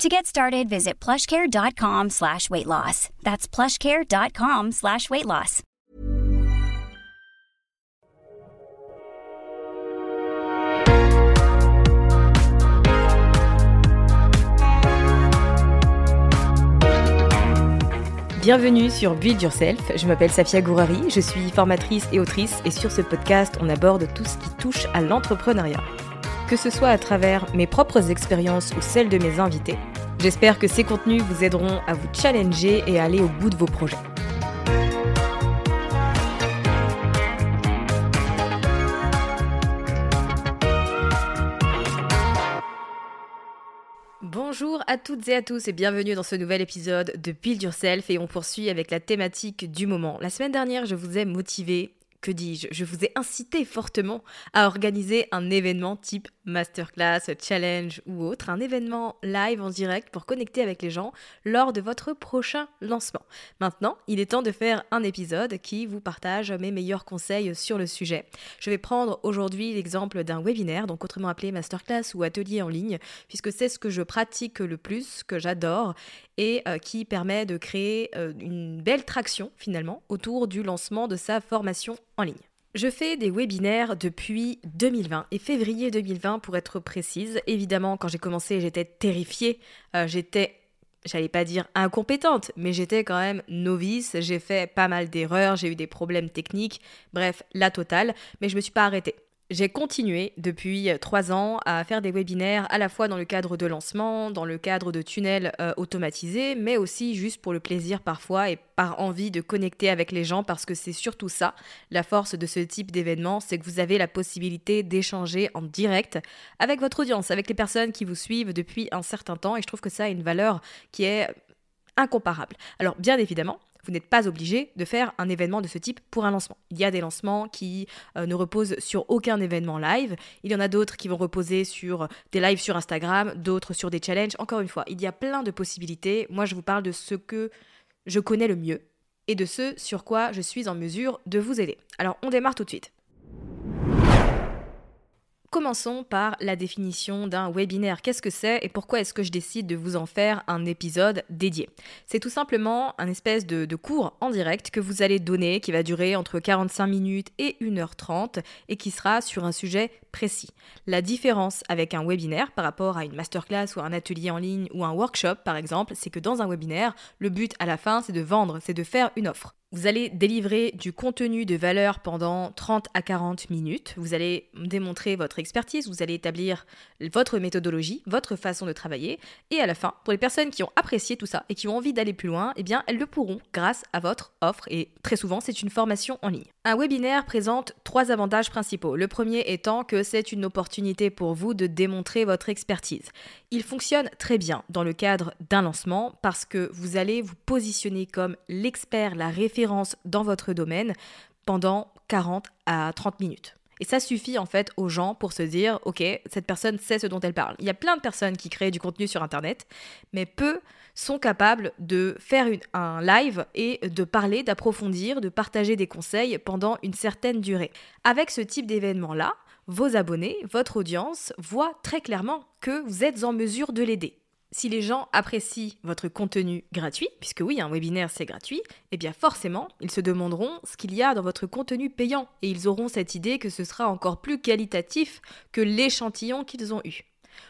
To get started, visit plushcare.com slash weight loss. That's plushcare.com slash weight loss. Bienvenue sur Build Yourself, je m'appelle Safia Gourari, je suis formatrice et autrice et sur ce podcast on aborde tout ce qui touche à l'entrepreneuriat. Que ce soit à travers mes propres expériences ou celles de mes invités, j'espère que ces contenus vous aideront à vous challenger et à aller au bout de vos projets. Bonjour à toutes et à tous et bienvenue dans ce nouvel épisode de Build Yourself et on poursuit avec la thématique du moment. La semaine dernière, je vous ai motivé que dis-je, je vous ai incité fortement à organiser un événement type masterclass, challenge ou autre, un événement live en direct pour connecter avec les gens lors de votre prochain lancement. Maintenant, il est temps de faire un épisode qui vous partage mes meilleurs conseils sur le sujet. Je vais prendre aujourd'hui l'exemple d'un webinaire, donc autrement appelé masterclass ou atelier en ligne, puisque c'est ce que je pratique le plus, que j'adore et euh, qui permet de créer euh, une belle traction finalement autour du lancement de sa formation Je fais des webinaires depuis 2020 et février 2020 pour être précise. Évidemment, quand j'ai commencé, j'étais terrifiée, euh, j'étais j'allais pas dire incompétente, mais j'étais quand même novice, j'ai fait pas mal d'erreurs, j'ai eu des problèmes techniques, bref, la totale, mais je me suis pas arrêtée. J'ai continué depuis trois ans à faire des webinaires à la fois dans le cadre de lancement, dans le cadre de tunnels euh, automatisés, mais aussi juste pour le plaisir parfois et par envie de connecter avec les gens parce que c'est surtout ça, la force de ce type d'événement, c'est que vous avez la possibilité d'échanger en direct avec votre audience, avec les personnes qui vous suivent depuis un certain temps et je trouve que ça a une valeur qui est incomparable. Alors bien évidemment, vous n'êtes pas obligé de faire un événement de ce type pour un lancement. Il y a des lancements qui euh, ne reposent sur aucun événement live. Il y en a d'autres qui vont reposer sur des lives sur Instagram, d'autres sur des challenges. Encore une fois, il y a plein de possibilités. Moi, je vous parle de ce que je connais le mieux et de ce sur quoi je suis en mesure de vous aider. Alors, on démarre tout de suite. Commençons par la définition d'un webinaire. Qu'est-ce que c'est et pourquoi est-ce que je décide de vous en faire un épisode dédié? C'est tout simplement un espèce de, cours en direct que vous allez donner qui va durer entre 45 minutes et 1h30 et qui sera sur un sujet précis. La différence avec un webinaire par rapport à une masterclass ou un atelier en ligne ou un workshop par exemple, c'est que dans un webinaire, le but à la fin c'est de vendre, c'est de faire une offre. Vous allez délivrer du contenu de valeur pendant 30 à 40 minutes. Vous allez démontrer votre expertise, vous allez établir votre méthodologie, votre façon de travailler. Et à la fin, pour les personnes qui ont apprécié tout ça et qui ont envie d'aller plus loin, eh bien, elles le pourront grâce à votre offre. Et très souvent, c'est une formation en ligne. Un webinaire présente trois avantages principaux. Le premier étant que c'est une opportunité pour vous de démontrer votre expertise. Il fonctionne très bien dans le cadre d'un lancement parce que vous allez vous positionner comme l'expert, la référence dans votre domaine pendant 40 à 30 minutes. Et ça suffit en fait aux gens pour se dire, ok, cette personne sait ce dont elle parle. Il y a plein de personnes qui créent du contenu sur Internet, mais peu sont capables de faire un live et de parler, d'approfondir, de partager des conseils pendant une certaine durée. Avec ce type d'événement-là, vos abonnés, votre audience voient très clairement que vous êtes en mesure de l'aider si les gens apprécient votre contenu gratuit, puisque oui, un webinaire c'est gratuit, eh bien forcément, ils se demanderont ce qu'il y a dans votre contenu payant et ils auront cette idée que ce sera encore plus qualitatif que l'échantillon qu'ils ont eu.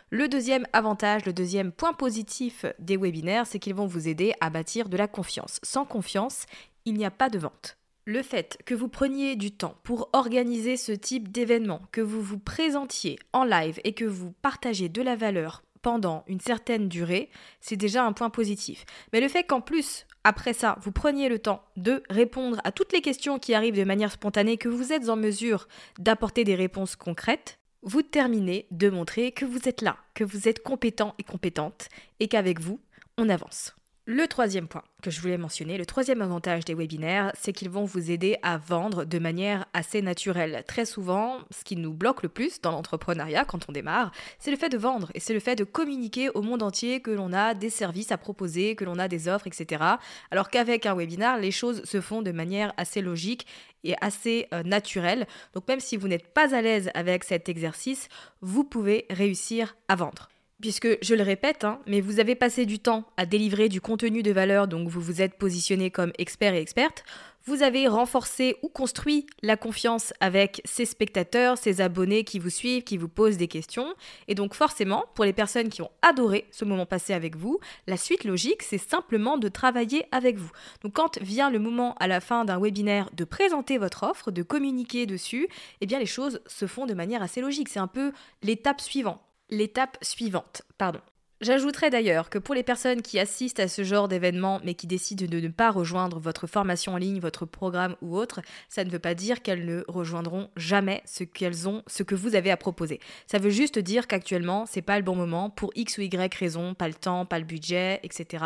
Le deuxième avantage, le deuxième point positif des webinaires, c'est qu'ils vont vous aider à bâtir de la confiance. Sans confiance, il n'y a pas de vente. Le fait que vous preniez du temps pour organiser ce type d'événement, que vous vous présentiez en live et que vous partagez de la valeur pendant une certaine durée, c'est déjà un point positif. Mais le fait qu'en plus, après ça, vous preniez le temps de répondre à toutes les questions qui arrivent de manière spontanée, que vous êtes en mesure d'apporter des réponses concrètes, vous terminez de montrer que vous êtes là, que vous êtes compétent et compétente, et qu'avec vous, on avance. Le troisième point que je voulais mentionner, le troisième avantage des webinaires, c'est qu'ils vont vous aider à vendre de manière assez naturelle. Très souvent, ce qui nous bloque le plus dans l'entrepreneuriat quand on démarre, c'est le fait de vendre et c'est le fait de communiquer au monde entier que l'on a des services à proposer, que l'on a des offres, etc. Alors qu'avec un webinar, les choses se font de manière assez logique et assez euh, naturelle. Donc même si vous n'êtes pas à l'aise avec cet exercice, vous pouvez réussir à vendre puisque je le répète, hein, mais vous avez passé du temps à délivrer du contenu de valeur, donc vous vous êtes positionné comme expert et experte, vous avez renforcé ou construit la confiance avec ces spectateurs, ces abonnés qui vous suivent, qui vous posent des questions. Et donc forcément, pour les personnes qui ont adoré ce moment passé avec vous, la suite logique, c'est simplement de travailler avec vous. Donc quand vient le moment à la fin d'un webinaire de présenter votre offre, de communiquer dessus, eh bien les choses se font de manière assez logique. C'est un peu l'étape suivante l'étape suivante. Pardon. J'ajouterais d'ailleurs que pour les personnes qui assistent à ce genre d'événement mais qui décident de ne pas rejoindre votre formation en ligne, votre programme ou autre, ça ne veut pas dire qu'elles ne rejoindront jamais ce qu'elles ont, ce que vous avez à proposer. Ça veut juste dire qu'actuellement, c'est pas le bon moment pour X ou Y raison, pas le temps, pas le budget, etc.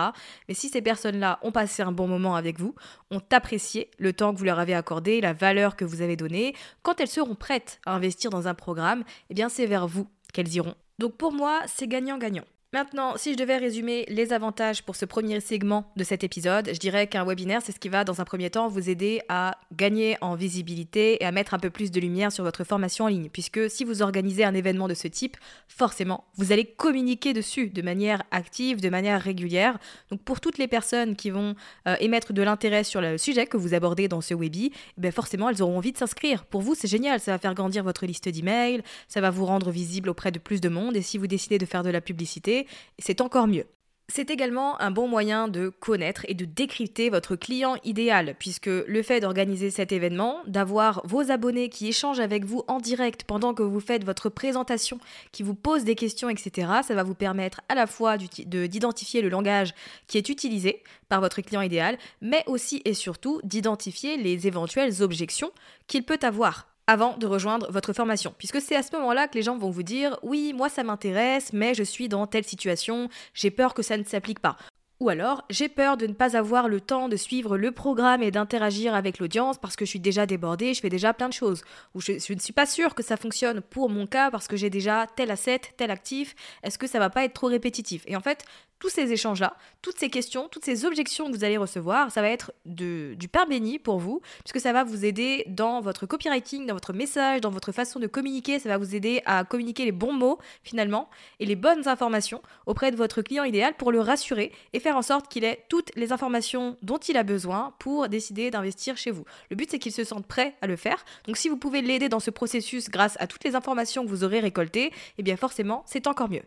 Mais si ces personnes-là ont passé un bon moment avec vous, ont apprécié le temps que vous leur avez accordé, la valeur que vous avez donnée, quand elles seront prêtes à investir dans un programme, eh bien c'est vers vous qu'elles iront donc pour moi, c'est gagnant-gagnant. Maintenant, si je devais résumer les avantages pour ce premier segment de cet épisode, je dirais qu'un webinaire, c'est ce qui va dans un premier temps vous aider à gagner en visibilité et à mettre un peu plus de lumière sur votre formation en ligne. Puisque si vous organisez un événement de ce type, forcément, vous allez communiquer dessus de manière active, de manière régulière. Donc pour toutes les personnes qui vont euh, émettre de l'intérêt sur le sujet que vous abordez dans ce webi, eh ben forcément, elles auront envie de s'inscrire. Pour vous, c'est génial, ça va faire grandir votre liste d'emails, ça va vous rendre visible auprès de plus de monde. Et si vous décidez de faire de la publicité, c'est encore mieux. C'est également un bon moyen de connaître et de décrypter votre client idéal, puisque le fait d'organiser cet événement, d'avoir vos abonnés qui échangent avec vous en direct pendant que vous faites votre présentation, qui vous posent des questions, etc., ça va vous permettre à la fois d'identifier le langage qui est utilisé par votre client idéal, mais aussi et surtout d'identifier les éventuelles objections qu'il peut avoir avant de rejoindre votre formation. Puisque c'est à ce moment-là que les gens vont vous dire oui, moi ça m'intéresse, mais je suis dans telle situation, j'ai peur que ça ne s'applique pas. Ou alors, j'ai peur de ne pas avoir le temps de suivre le programme et d'interagir avec l'audience parce que je suis déjà débordée, je fais déjà plein de choses. Ou je, ne suis pas sûre que ça fonctionne pour mon cas parce que j'ai déjà tel asset, tel actif. Est-ce que ça va pas être trop répétitif? Et en fait, tous ces échanges-là, toutes ces questions, toutes ces objections que vous allez recevoir, ça va être du pain béni pour vous, puisque ça va vous aider dans votre copywriting, dans votre message, dans votre façon de communiquer, ça va vous aider à communiquer les bons mots finalement et les bonnes informations auprès de votre client idéal pour le rassurer et faire en sorte qu'il ait toutes les informations dont il a besoin pour décider d'investir chez vous. Le but c'est qu'il se sente prêt à le faire, donc si vous pouvez l'aider dans ce processus grâce à toutes les informations que vous aurez récoltées, eh bien forcément c'est encore mieux.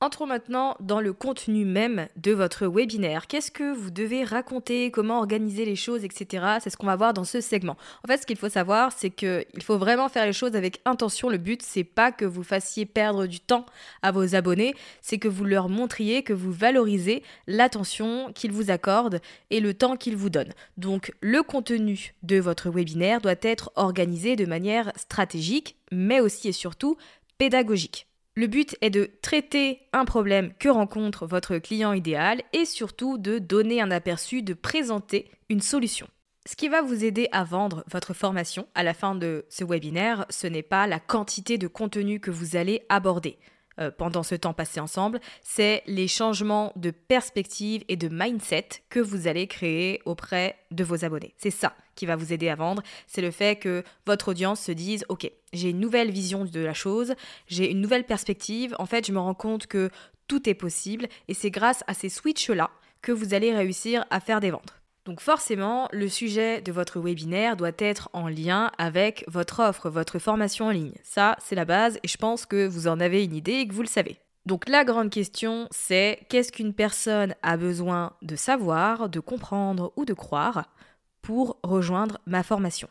Entrons maintenant dans le contenu même de votre webinaire. Qu'est-ce que vous devez raconter, comment organiser les choses, etc. C'est ce qu'on va voir dans ce segment. En fait, ce qu'il faut savoir, c'est qu'il faut vraiment faire les choses avec intention. Le but, c'est pas que vous fassiez perdre du temps à vos abonnés, c'est que vous leur montriez que vous valorisez l'attention qu'ils vous accordent et le temps qu'ils vous donnent. Donc, le contenu de votre webinaire doit être organisé de manière stratégique, mais aussi et surtout pédagogique. Le but est de traiter un problème que rencontre votre client idéal et surtout de donner un aperçu, de présenter une solution. Ce qui va vous aider à vendre votre formation à la fin de ce webinaire, ce n'est pas la quantité de contenu que vous allez aborder. Euh, pendant ce temps passé ensemble, c'est les changements de perspective et de mindset que vous allez créer auprès de vos abonnés. C'est ça qui va vous aider à vendre, c'est le fait que votre audience se dise, ok, j'ai une nouvelle vision de la chose, j'ai une nouvelle perspective, en fait je me rends compte que tout est possible et c'est grâce à ces switches-là que vous allez réussir à faire des ventes. Donc forcément, le sujet de votre webinaire doit être en lien avec votre offre, votre formation en ligne. Ça, c'est la base et je pense que vous en avez une idée et que vous le savez. Donc la grande question, c'est qu'est-ce qu'une personne a besoin de savoir, de comprendre ou de croire pour rejoindre ma formation?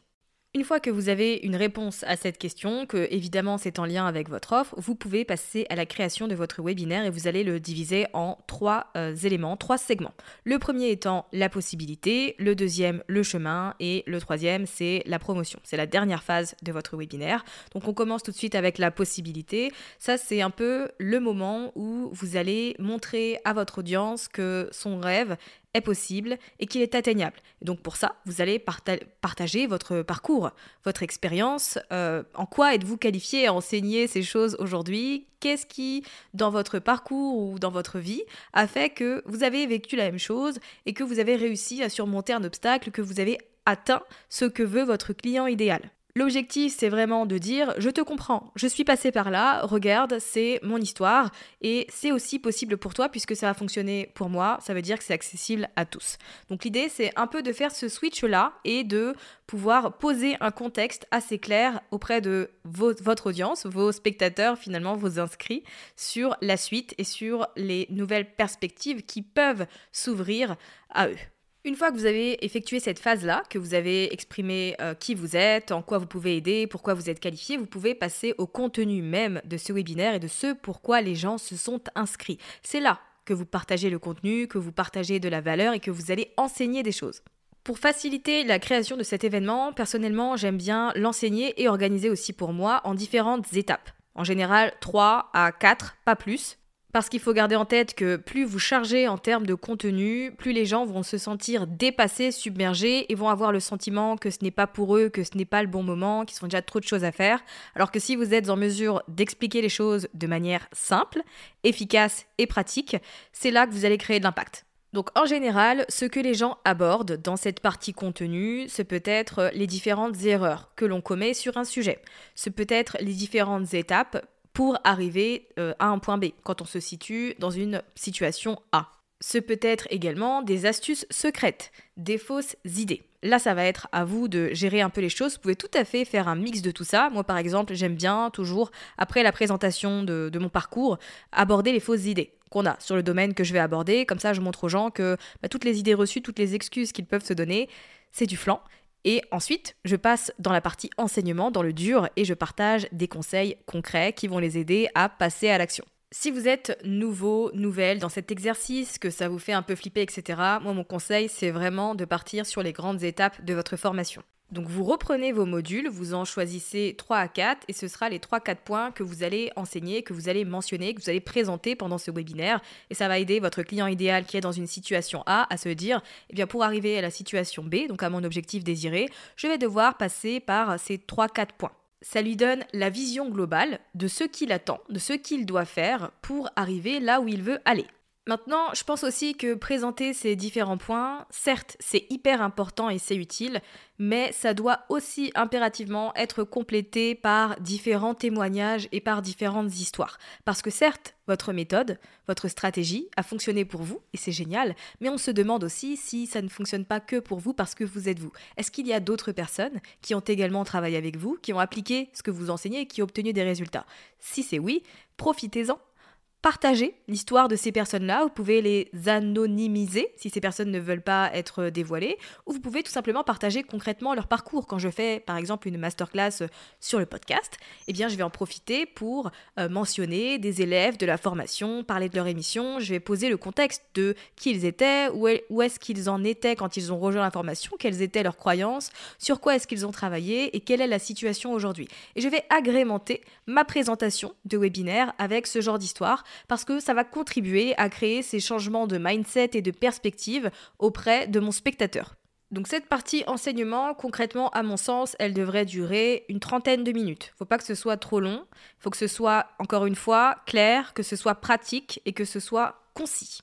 Une fois que vous avez une réponse à cette question, que évidemment c'est en lien avec votre offre, vous pouvez passer à la création de votre webinaire et vous allez le diviser en trois euh, éléments, trois segments. Le premier étant la possibilité, le deuxième le chemin et le troisième c'est la promotion. C'est la dernière phase de votre webinaire. Donc on commence tout de suite avec la possibilité. Ça c'est un peu le moment où vous allez montrer à votre audience que son rêve possible et qu'il est atteignable. donc pour ça, vous allez partager votre parcours, votre expérience, euh, en quoi êtes-vous qualifié à enseigner ces choses aujourd'hui, qu'est-ce qui, dans votre parcours ou dans votre vie, a fait que vous avez vécu la même chose et que vous avez réussi à surmonter un obstacle, que vous avez atteint ce que veut votre client idéal? L'objectif, c'est vraiment de dire je te comprends, je suis passé par là, regarde, c'est mon histoire et c'est aussi possible pour toi puisque ça a fonctionné pour moi, ça veut dire que c'est accessible à tous. Donc l'idée, c'est un peu de faire ce switch-là et de pouvoir poser un contexte assez clair auprès de votre audience, vos spectateurs, finalement vos inscrits, sur la suite et sur les nouvelles perspectives qui peuvent s'ouvrir à eux. Une fois que vous avez effectué cette phase-là, que vous avez exprimé euh, qui vous êtes, en quoi vous pouvez aider, pourquoi vous êtes qualifié, vous pouvez passer au contenu même de ce webinaire et de ce pourquoi les gens se sont inscrits. C'est là que vous partagez le contenu, que vous partagez de la valeur et que vous allez enseigner des choses. Pour faciliter la création de cet événement, personnellement, j'aime bien l'enseigner et organiser aussi pour moi en différentes étapes. En général, 3 à 4, pas plus, parce qu'il faut garder en tête que plus vous chargez en termes de contenu, plus les gens vont se sentir dépassés, submergés et vont avoir le sentiment que ce n'est pas pour eux, que ce n'est pas le bon moment, qu'ils ont déjà trop de choses à faire. Alors que si vous êtes en mesure d'expliquer les choses de manière simple, efficace et pratique, c'est là que vous allez créer de l'impact. Donc en général, ce que les gens abordent dans cette partie contenu, ce peut être les différentes erreurs que l'on commet sur un sujet. Ce peut être les différentes étapes pour arriver euh, à un point B, quand on se situe dans une situation A. Ce peut être également des astuces secrètes, des fausses idées. Là, ça va être à vous de gérer un peu les choses. Vous pouvez tout à fait faire un mix de tout ça. Moi, par exemple, j'aime bien toujours, après la présentation de, mon parcours, aborder les fausses idées qu'on a sur le domaine que je vais aborder. Comme ça, je montre aux gens que bah, toutes les idées reçues, toutes les excuses qu'ils peuvent se donner, c'est du flanc. Et ensuite, je passe dans la partie enseignement, dans le dur, et je partage des conseils concrets qui vont les aider à passer à l'action. Si vous êtes nouveau, nouvelle dans cet exercice, que ça vous fait un peu flipper, etc., moi mon conseil c'est vraiment de partir sur les grandes étapes de votre formation. Donc vous reprenez vos modules, vous en choisissez 3 à 4 et ce sera les 3-4 points que vous allez enseigner, que vous allez mentionner, que vous allez présenter pendant ce webinaire et ça va aider votre client idéal qui est dans une situation A à se dire eh bien pour arriver à la situation B, donc à mon objectif désiré, je vais devoir passer par ces 3-4 points. Ça lui donne la vision globale de ce qu'il attend, de ce qu'il doit faire pour arriver là où il veut aller. Maintenant, je pense aussi que présenter ces différents points, certes, c'est hyper important et c'est utile, mais ça doit aussi impérativement être complété par différents témoignages et par différentes histoires. Parce que certes, votre méthode, votre stratégie a fonctionné pour vous, et c'est génial, mais on se demande aussi si ça ne fonctionne pas que pour vous parce que vous êtes vous. Est-ce qu'il y a d'autres personnes qui ont également travaillé avec vous, qui ont appliqué ce que vous enseignez et qui ont obtenu des résultats? Si c'est oui, profitez-en Partagez l'histoire de ces personnes-là, vous pouvez les anonymiser si ces personnes ne veulent pas être dévoilées, ou vous pouvez tout simplement partager concrètement leur parcours. Quand je fais par exemple une masterclass sur le podcast, eh bien je vais en profiter pour euh, mentionner des élèves de la formation, parler de leur émission, je vais poser le contexte de qui ils étaient, où, où est-ce qu'ils en étaient quand ils ont rejoint la formation, quelles étaient leurs croyances, sur quoi est-ce qu'ils ont travaillé et quelle est la situation aujourd'hui. Et je vais agrémenter ma présentation de webinaire avec ce genre d'histoire parce que ça va contribuer à créer ces changements de mindset et de perspective auprès de mon spectateur. Donc cette partie enseignement, concrètement, à mon sens, elle devrait durer une trentaine de minutes. Faut pas que ce soit trop long, faut que ce soit, encore une fois, clair, que ce soit pratique et que ce soit concis.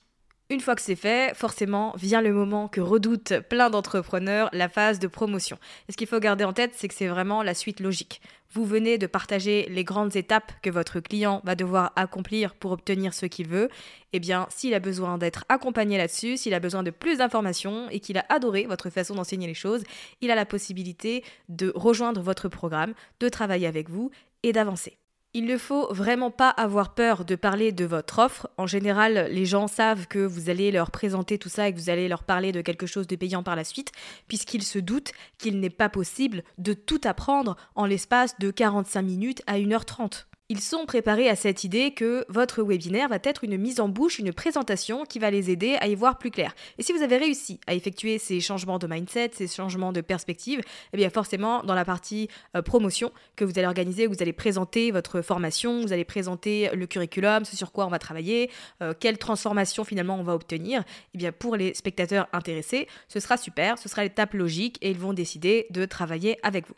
Une fois que c'est fait, forcément vient le moment que redoutent plein d'entrepreneurs, la phase de promotion. Et ce qu'il faut garder en tête, c'est que c'est vraiment la suite logique. Vous venez de partager les grandes étapes que votre client va devoir accomplir pour obtenir ce qu'il veut. Eh bien, s'il a besoin d'être accompagné là-dessus, s'il a besoin de plus d'informations et qu'il a adoré votre façon d'enseigner les choses, il a la possibilité de rejoindre votre programme, de travailler avec vous et d'avancer. Il ne faut vraiment pas avoir peur de parler de votre offre. En général, les gens savent que vous allez leur présenter tout ça et que vous allez leur parler de quelque chose de payant par la suite, puisqu'ils se doutent qu'il n'est pas possible de tout apprendre en l'espace de 45 minutes à 1h30. Ils sont préparés à cette idée que votre webinaire va être une mise en bouche, une présentation qui va les aider à y voir plus clair. Et si vous avez réussi à effectuer ces changements de mindset, ces changements de perspective, eh bien forcément dans la partie euh, promotion que vous allez organiser, vous allez présenter votre formation, vous allez présenter le curriculum, ce sur quoi on va travailler, euh, quelle transformation finalement on va obtenir, eh pour les spectateurs intéressés, ce sera super, ce sera l'étape logique et ils vont décider de travailler avec vous.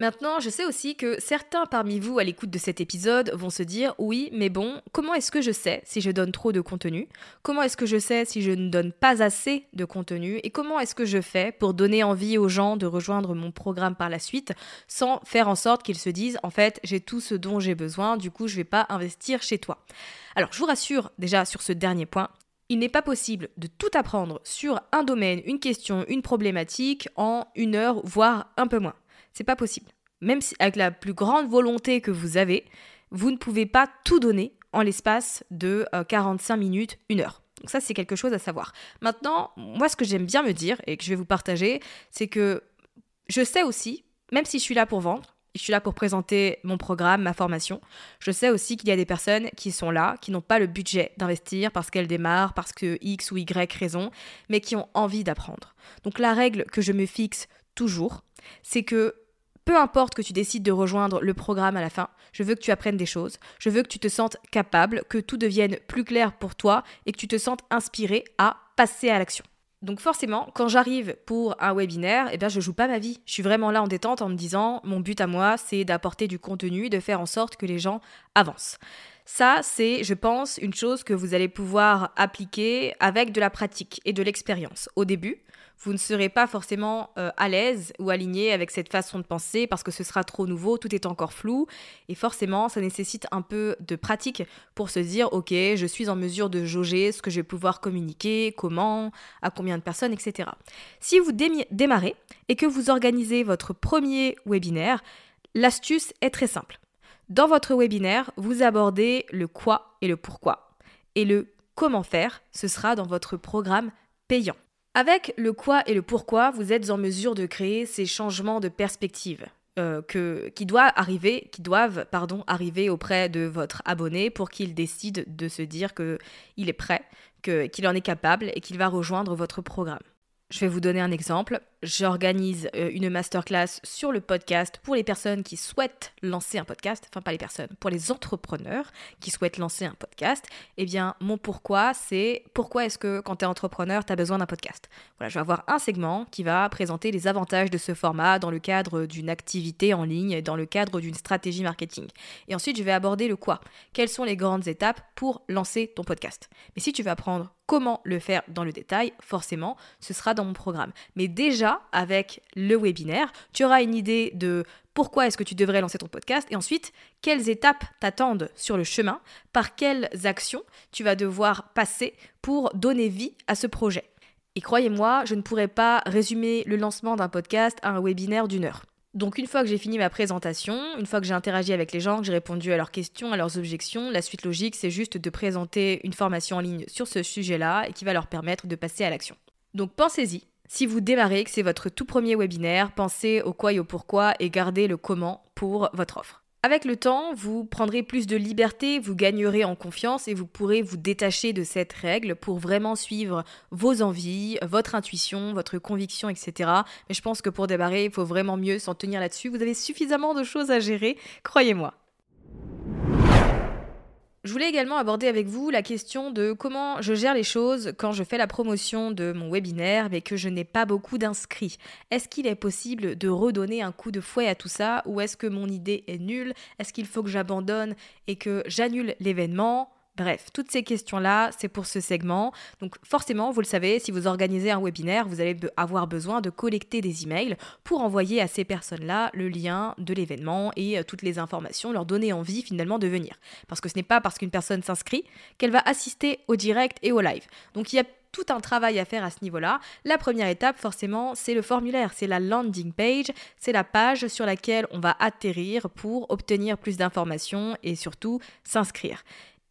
Maintenant, je sais aussi que certains parmi vous à l'écoute de cet épisode vont se dire oui, mais bon, comment est-ce que je sais si je donne trop de contenu? Comment est-ce que je sais si je ne donne pas assez de contenu? Et comment est-ce que je fais pour donner envie aux gens de rejoindre mon programme par la suite sans faire en sorte qu'ils se disent en fait, j'ai tout ce dont j'ai besoin, du coup, je vais pas investir chez toi? Alors, je vous rassure déjà sur ce dernier point, il n'est pas possible de tout apprendre sur un domaine, une question, une problématique en une heure, voire un peu moins. C'est pas possible. Même avec la plus grande volonté que vous avez, vous ne pouvez pas tout donner en l'espace de 45 euh, minutes, une heure. Donc ça, c'est quelque chose à savoir. Maintenant, moi, ce que j'aime bien me dire et que je vais vous partager, c'est que je sais aussi, même si je suis là pour vendre, je suis là pour présenter mon programme, ma formation. Je sais aussi qu'il y a des personnes qui sont là, qui n'ont pas le budget d'investir parce qu'elles démarrent, parce que X ou Y raison, mais qui ont envie d'apprendre. Donc la règle que je me fixe toujours, c'est que peu importe que tu décides de rejoindre le programme à la fin, je veux que tu apprennes des choses, je veux que tu te sentes capable, que tout devienne plus clair pour toi et que tu te sentes inspiré à passer à l'action. Donc forcément, quand j'arrive pour un webinaire, eh bien je joue pas ma vie. Je suis vraiment là en détente en me disant mon but à moi, c'est d'apporter du contenu et de faire en sorte que les gens avancent. Ça, c'est, je pense, une chose que vous allez pouvoir appliquer avec de la pratique et de l'expérience. Au début, vous ne serez pas forcément euh, à l'aise ou aligné avec cette façon de penser parce que ce sera trop nouveau, tout est encore flou et forcément ça nécessite un peu de pratique pour se dire ok je suis en mesure de jauger ce que je vais pouvoir communiquer, comment, à combien de personnes, etc. Si vous démarrez et que vous organisez votre premier webinaire, l'astuce est très simple. Dans votre webinaire, vous abordez le quoi et le pourquoi. Et le comment faire, ce sera dans votre programme payant. Avec le quoi et le pourquoi, vous êtes en mesure de créer ces changements de perspective. Euh, qui, doit arriver, qui doivent pardon, arriver auprès de votre abonné pour qu'il décide de se dire qu'il est prêt, qu'il en est capable et qu'il va rejoindre votre programme. Je vais vous donner un exemple. J'organise euh, une masterclass sur le podcast pour les personnes qui souhaitent lancer un podcast, enfin pas les personnes, pour les entrepreneurs qui souhaitent lancer un podcast. Eh bien, mon pourquoi, c'est pourquoi est-ce que quand tu es entrepreneur, tu as besoin d'un podcast? Voilà, je vais avoir un segment qui va présenter les avantages de ce format dans le cadre d'une activité en ligne, dans le cadre d'une stratégie marketing. Et ensuite, je vais aborder le quoi. Quelles sont les grandes étapes pour lancer ton podcast? Mais si tu veux apprendre comment le faire dans le détail, forcément, ce sera dans mon programme. Mais déjà, avec le webinaire, tu auras une idée de pourquoi est-ce que tu devrais lancer ton podcast et ensuite, quelles étapes t'attendent sur le chemin, par quelles actions tu vas devoir passer pour donner vie à ce projet. Et croyez-moi, je ne pourrais pas résumer le lancement d'un podcast à un webinaire d'une heure. Donc une fois que j'ai fini ma présentation, une fois que j'ai interagi avec les gens, que j'ai répondu à leurs questions, à leurs objections, la suite logique, c'est juste de présenter une formation en ligne sur ce sujet-là et qui va leur permettre de passer à l'action. Donc pensez-y. Si vous démarrez, que c'est votre tout premier webinaire, pensez au quoi et au pourquoi et gardez le comment pour votre offre. Avec le temps, vous prendrez plus de liberté, vous gagnerez en confiance et vous pourrez vous détacher de cette règle pour vraiment suivre vos envies, votre intuition, votre conviction, etc. Mais je pense que pour démarrer, il faut vraiment mieux s'en tenir là-dessus. Vous avez suffisamment de choses à gérer, croyez-moi. Je voulais également aborder avec vous la question de comment je gère les choses quand je fais la promotion de mon webinaire mais que je n'ai pas beaucoup d'inscrits. Est-ce qu'il est possible de redonner un coup de fouet à tout ça ou est-ce que mon idée est nulle? Est-ce qu'il faut que j'abandonne et que j'annule l'événement? Bref, toutes ces questions-là, c'est pour ce segment. Donc forcément, vous le savez, si vous organisez un webinaire, vous allez avoir besoin de collecter des emails pour envoyer à ces personnes-là le lien de l'événement et euh, toutes les informations, leur donner envie finalement de venir. Parce que ce n'est pas parce qu'une personne s'inscrit qu'elle va assister au direct et au live. Donc il y a tout un travail à faire à ce niveau-là. La première étape, forcément, c'est le formulaire, c'est la landing page, c'est la page sur laquelle on va atterrir pour obtenir plus d'informations et surtout s'inscrire.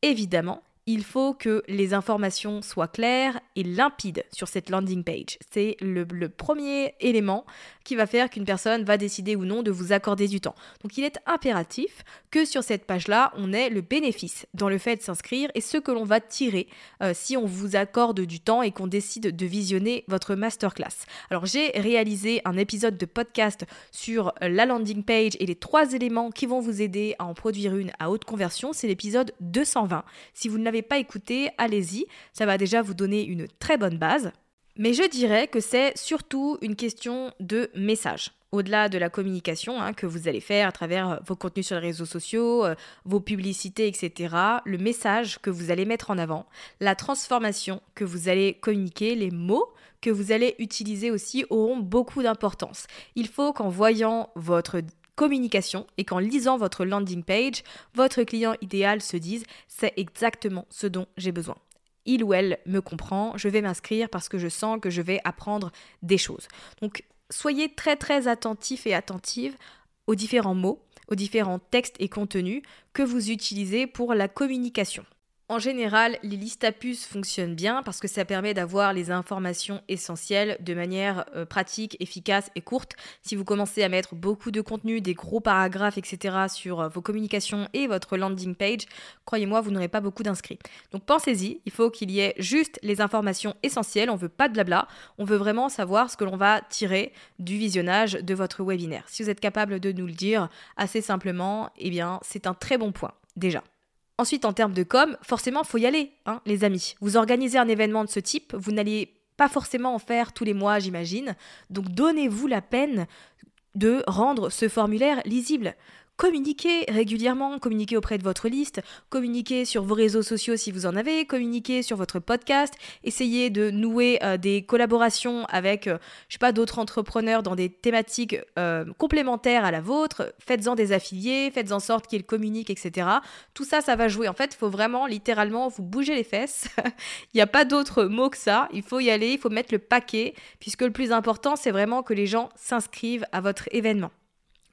Évidemment, il faut que les informations soient claires et limpides sur cette landing page. C'est le, premier élément qui va faire qu'une personne va décider ou non de vous accorder du temps. Donc il est impératif que sur cette page-là, on ait le bénéfice dans le fait de s'inscrire et ce que l'on va tirer euh, si on vous accorde du temps et qu'on décide de visionner votre masterclass. Alors j'ai réalisé un épisode de podcast sur la landing page et les trois éléments qui vont vous aider à en produire une à haute conversion. C'est l'épisode 220. Si vous ne l'avez pas écouté, allez-y, ça va déjà vous donner une très bonne base. Mais je dirais que c'est surtout une question de message. Au-delà de la communication hein, que vous allez faire à travers vos contenus sur les réseaux sociaux, euh, vos publicités, etc., le message que vous allez mettre en avant, la transformation que vous allez communiquer, les mots que vous allez utiliser aussi auront beaucoup d'importance. Il faut qu'en voyant votre communication et qu'en lisant votre landing page, votre client idéal se dise c'est exactement ce dont j'ai besoin. Il ou elle me comprend, je vais m'inscrire parce que je sens que je vais apprendre des choses. Donc soyez très très attentifs et attentives aux différents mots, aux différents textes et contenus que vous utilisez pour la communication. En général, les listes à puces fonctionnent bien parce que ça permet d'avoir les informations essentielles de manière euh, pratique, efficace et courte. Si vous commencez à mettre beaucoup de contenu, des gros paragraphes, etc. sur euh, vos communications et votre landing page, croyez-moi, vous n'aurez pas beaucoup d'inscrits. Donc pensez-y, il faut qu'il y ait juste les informations essentielles, on veut pas de blabla, on veut vraiment savoir ce que l'on va tirer du visionnage de votre webinaire. Si vous êtes capable de nous le dire assez simplement, eh bien c'est un très bon point déjà. Ensuite, en termes de com, forcément, faut y aller, hein, les amis. Vous organisez un événement de ce type, vous n'allez pas forcément en faire tous les mois, j'imagine. Donc, donnez-vous la peine de rendre ce formulaire lisible communiquez régulièrement, communiquez auprès de votre liste, communiquez sur vos réseaux sociaux si vous en avez, communiquez sur votre podcast, essayez de nouer euh, des collaborations avec, euh, je sais pas, d'autres entrepreneurs dans des thématiques euh, complémentaires à la vôtre, faites-en des affiliés, faites en sorte qu'ils communiquent, etc. Tout ça, ça va jouer. En fait, il faut vraiment, littéralement, vous bouger les fesses. il n'y a pas d'autre mot que ça. Il faut y aller, il faut mettre le paquet, puisque le plus important, c'est vraiment que les gens s'inscrivent à votre événement.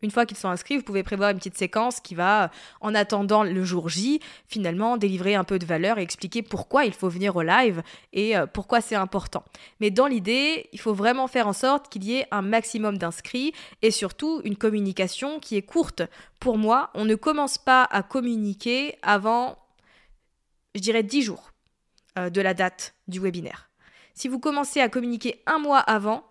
Une fois qu'ils sont inscrits, vous pouvez prévoir une petite séquence qui va, en attendant le jour J, finalement délivrer un peu de valeur et expliquer pourquoi il faut venir au live et euh, pourquoi c'est important. Mais dans l'idée, il faut vraiment faire en sorte qu'il y ait un maximum d'inscrits et surtout une communication qui est courte. Pour moi, on ne commence pas à communiquer avant, je dirais, 10 jours euh, de la date du webinaire. Si vous commencez à communiquer un mois avant,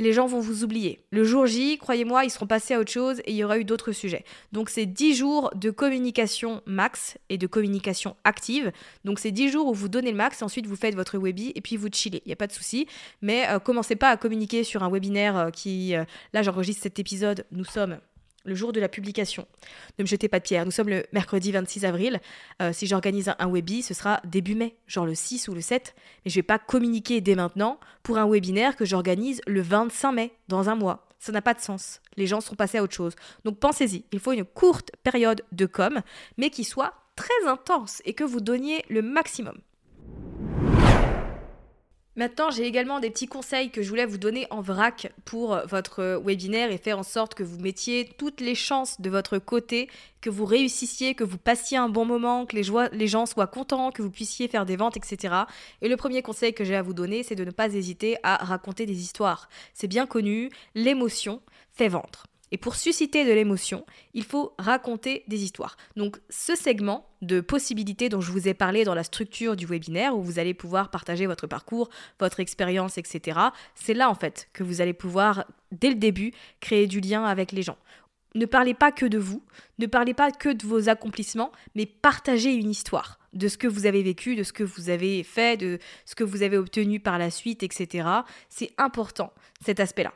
les gens vont vous oublier. Le jour J, croyez-moi, ils seront passés à autre chose et il y aura eu d'autres sujets. Donc c'est 10 jours de communication max et de communication active. Donc c'est 10 jours où vous donnez le max, ensuite vous faites votre webi et puis vous chillez. Il n'y a pas de souci. Mais euh, commencez pas à communiquer sur un webinaire euh, qui... Euh, là j'enregistre cet épisode, nous sommes le jour de la publication. Ne me jetez pas de pierre. Nous sommes le mercredi 26 avril. Euh, si j'organise un, un ce sera début mai, genre le 6 ou le 7. Mais je vais pas communiquer dès maintenant pour un webinaire que j'organise le 25 mai, dans un mois. Ça n'a pas de sens. Les gens sont passés à autre chose. Donc pensez-y. Il faut une courte période de com, mais qui soit très intense et que vous donniez le maximum. Maintenant, j'ai également des petits conseils que je voulais vous donner en vrac pour votre webinaire et faire en sorte que vous mettiez toutes les chances de votre côté, que vous réussissiez, que vous passiez un bon moment, que les, les gens soient contents, que vous puissiez faire des ventes, etc. Et le premier conseil que j'ai à vous donner, c'est de ne pas hésiter à raconter des histoires. C'est bien connu, l'émotion fait vendre. Et pour susciter de l'émotion, il faut raconter des histoires. Donc ce segment de possibilités dont je vous ai parlé dans la structure du webinaire, où vous allez pouvoir partager votre parcours, votre expérience, etc., c'est là en fait que vous allez pouvoir, dès le début, créer du lien avec les gens. Ne parlez pas que de vous, ne parlez pas que de vos accomplissements, mais partagez une histoire. de ce que vous avez vécu, de ce que vous avez fait, de ce que vous avez obtenu par la suite, etc. C'est important, cet aspect-là.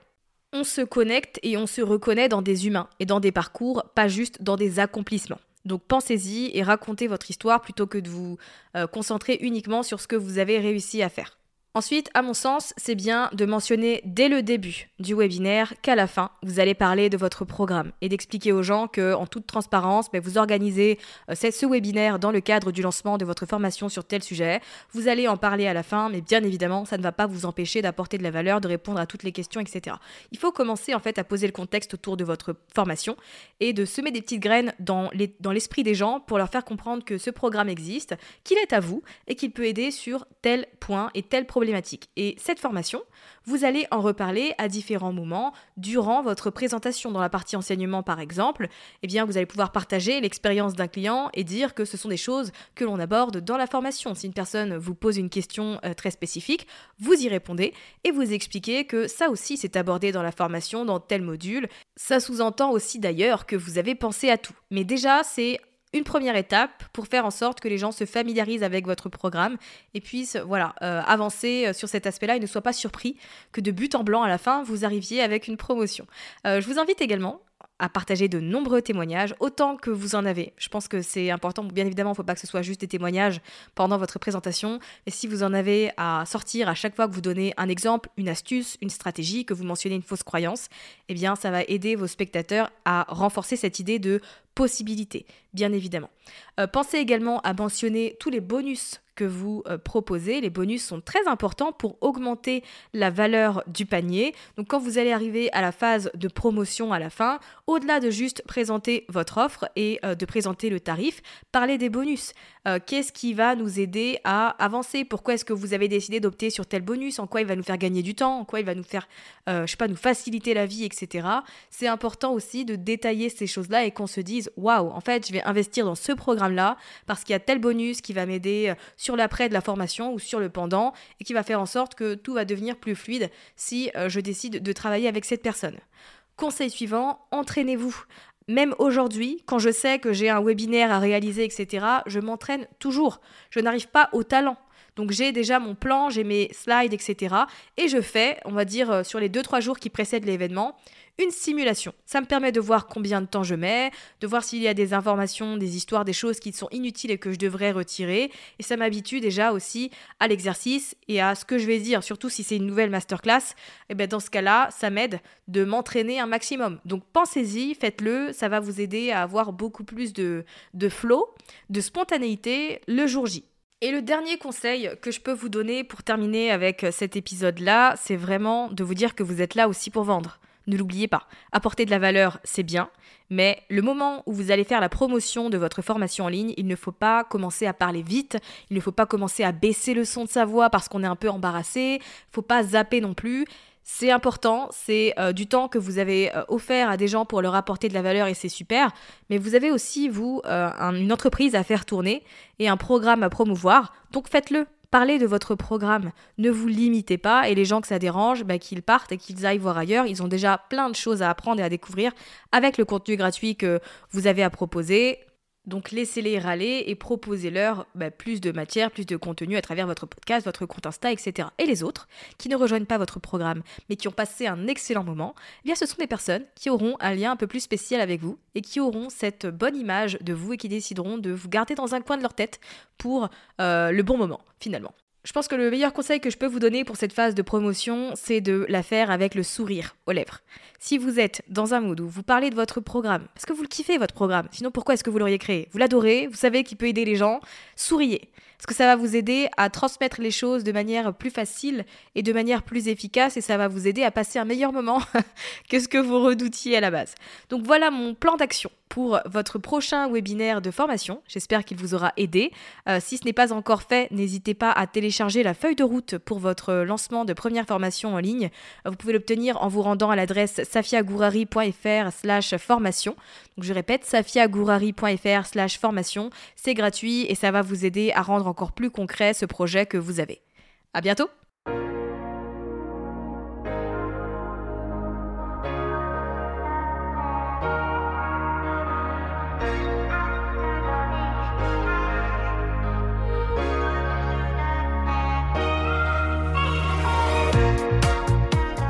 On se connecte et on se reconnaît dans des humains et dans des parcours, pas juste dans des accomplissements. Donc pensez-y et racontez votre histoire plutôt que de vous euh, concentrer uniquement sur ce que vous avez réussi à faire. Ensuite, à mon sens, c'est bien de mentionner dès le début du webinaire qu'à la fin, vous allez parler de votre programme et d'expliquer aux gens que, en toute transparence, ben, vous organisez euh, ce webinaire dans le cadre du lancement de votre formation sur tel sujet. Vous allez en parler à la fin, mais bien évidemment, ça ne va pas vous empêcher d'apporter de la valeur, de répondre à toutes les questions, etc. Il faut commencer en fait à poser le contexte autour de votre formation et de semer des petites graines dans l'esprit des gens pour leur faire comprendre que ce programme existe, qu'il est à vous et qu'il peut aider sur tel point et tel problème et cette formation, vous allez en reparler à différents moments durant votre présentation. Dans la partie enseignement, par exemple, eh bien, vous allez pouvoir partager l'expérience d'un client et dire que ce sont des choses que l'on aborde dans la formation. Si une personne vous pose une question euh, très spécifique, vous y répondez et vous expliquez que ça aussi c'est abordé dans la formation, dans tel module. Ça sous-entend aussi d'ailleurs que vous avez pensé à tout. Mais déjà, c'est une première étape pour faire en sorte que les gens se familiarisent avec votre programme et puissent voilà, euh, avancer euh, sur cet aspect-là et ne soient pas surpris que de but en blanc à la fin, vous arriviez avec une promotion. Euh, je vous invite également à partager de nombreux témoignages, autant que vous en avez. Je pense que c'est important. Bien évidemment, il ne faut pas que ce soit juste des témoignages pendant votre présentation, mais si vous en avez à sortir à chaque fois que vous donnez un exemple, une astuce, une stratégie, que vous mentionnez une fausse croyance, eh bien, ça va aider vos spectateurs à renforcer cette idée de possibilité, bien évidemment. Euh, pensez également à mentionner tous les bonus que vous euh, proposez. Les bonus sont très importants pour augmenter la valeur du panier. Donc quand vous allez arriver à la phase de promotion à la fin, au-delà de juste présenter votre offre et euh, de présenter le tarif, parlez des bonus. Qu'est-ce qui va nous aider à avancer? Pourquoi est-ce que vous avez décidé d'opter sur tel bonus? En quoi il va nous faire gagner du temps? En quoi il va nous faire, je sais pas, nous faciliter la vie, etc. C'est important aussi de détailler ces choses-là et qu'on se dise, waouh, en fait, je vais investir dans ce programme-là parce qu'il y a tel bonus qui va m'aider sur l'après de la formation ou sur le pendant et qui va faire en sorte que tout va devenir plus fluide si euh, je décide de travailler avec cette personne. Conseil suivant, entraînez-vous. Même aujourd'hui, quand je sais que j'ai un webinaire à réaliser, etc., je m'entraîne toujours. Je n'arrive pas au talent. Donc j'ai déjà mon plan, j'ai mes slides, etc. Et je fais, on va dire, euh, sur les 2-3 jours qui précèdent l'événement, une simulation. Ça me permet de voir combien de temps je mets, de voir s'il y a des informations, des histoires, des choses qui sont inutiles et que je devrais retirer. Et ça m'habitue déjà aussi à l'exercice et à ce que je vais dire, surtout si c'est une nouvelle masterclass. Et eh bien dans ce cas-là, ça m'aide de m'entraîner un maximum. Donc pensez-y, faites-le, ça va vous aider à avoir beaucoup plus de, de flow, de spontanéité le jour J. Et le dernier conseil que je peux vous donner pour terminer avec cet épisode-là, c'est vraiment de vous dire que vous êtes là aussi pour vendre. Ne l'oubliez pas. Apporter de la valeur, c'est bien, mais le moment où vous allez faire la promotion de votre formation en ligne, il ne faut pas commencer à parler vite, il ne faut pas commencer à baisser le son de sa voix parce qu'on est un peu embarrassé, faut pas zapper non plus. C'est important, c'est euh, du temps que vous avez euh, offert à des gens pour leur apporter de la valeur et c'est super, mais vous avez aussi, vous, euh, une entreprise à faire tourner et un programme à promouvoir, donc faites-le. Parlez de votre programme, ne vous limitez pas et les gens que ça dérange, bah, qu'ils partent et qu'ils aillent voir ailleurs. Ils ont déjà plein de choses à apprendre et à découvrir avec le contenu gratuit que vous avez à proposer. Donc laissez-les râler et proposez-leur bah, plus de matière, plus de contenu à travers votre podcast, votre compte Insta, etc. Et les autres qui ne rejoignent pas votre programme mais qui ont passé un excellent moment, eh bien ce sont des personnes qui auront un lien un peu plus spécial avec vous et qui auront cette bonne image de vous et qui décideront de vous garder dans un coin de leur tête pour euh, le bon moment finalement. Je pense que le meilleur conseil que je peux vous donner pour cette phase de promotion, c'est de la faire avec le sourire aux lèvres. Si vous êtes dans un mood où vous parlez de votre programme, parce que vous le kiffez votre programme, sinon pourquoi est-ce que vous l'auriez créé? Vous l'adorez, vous savez qu'il peut aider les gens, souriez. Parce que ça va vous aider à transmettre les choses de manière plus facile et de manière plus efficace et ça va vous aider à passer un meilleur moment que ce que vous redoutiez à la base. Donc voilà mon plan d'action pour votre prochain webinaire de formation. J'espère qu'il vous aura aidé. Euh, si ce n'est pas encore fait, n'hésitez pas à télécharger la feuille de route pour votre lancement de première formation en ligne. Vous pouvez l'obtenir en vous rendant à l'adresse safiagourari.fr slash formation. Donc je répète, safiagourari.fr slash formation. C'est gratuit et ça va vous aider à rendre encore plus concret ce projet que vous avez. À bientôt!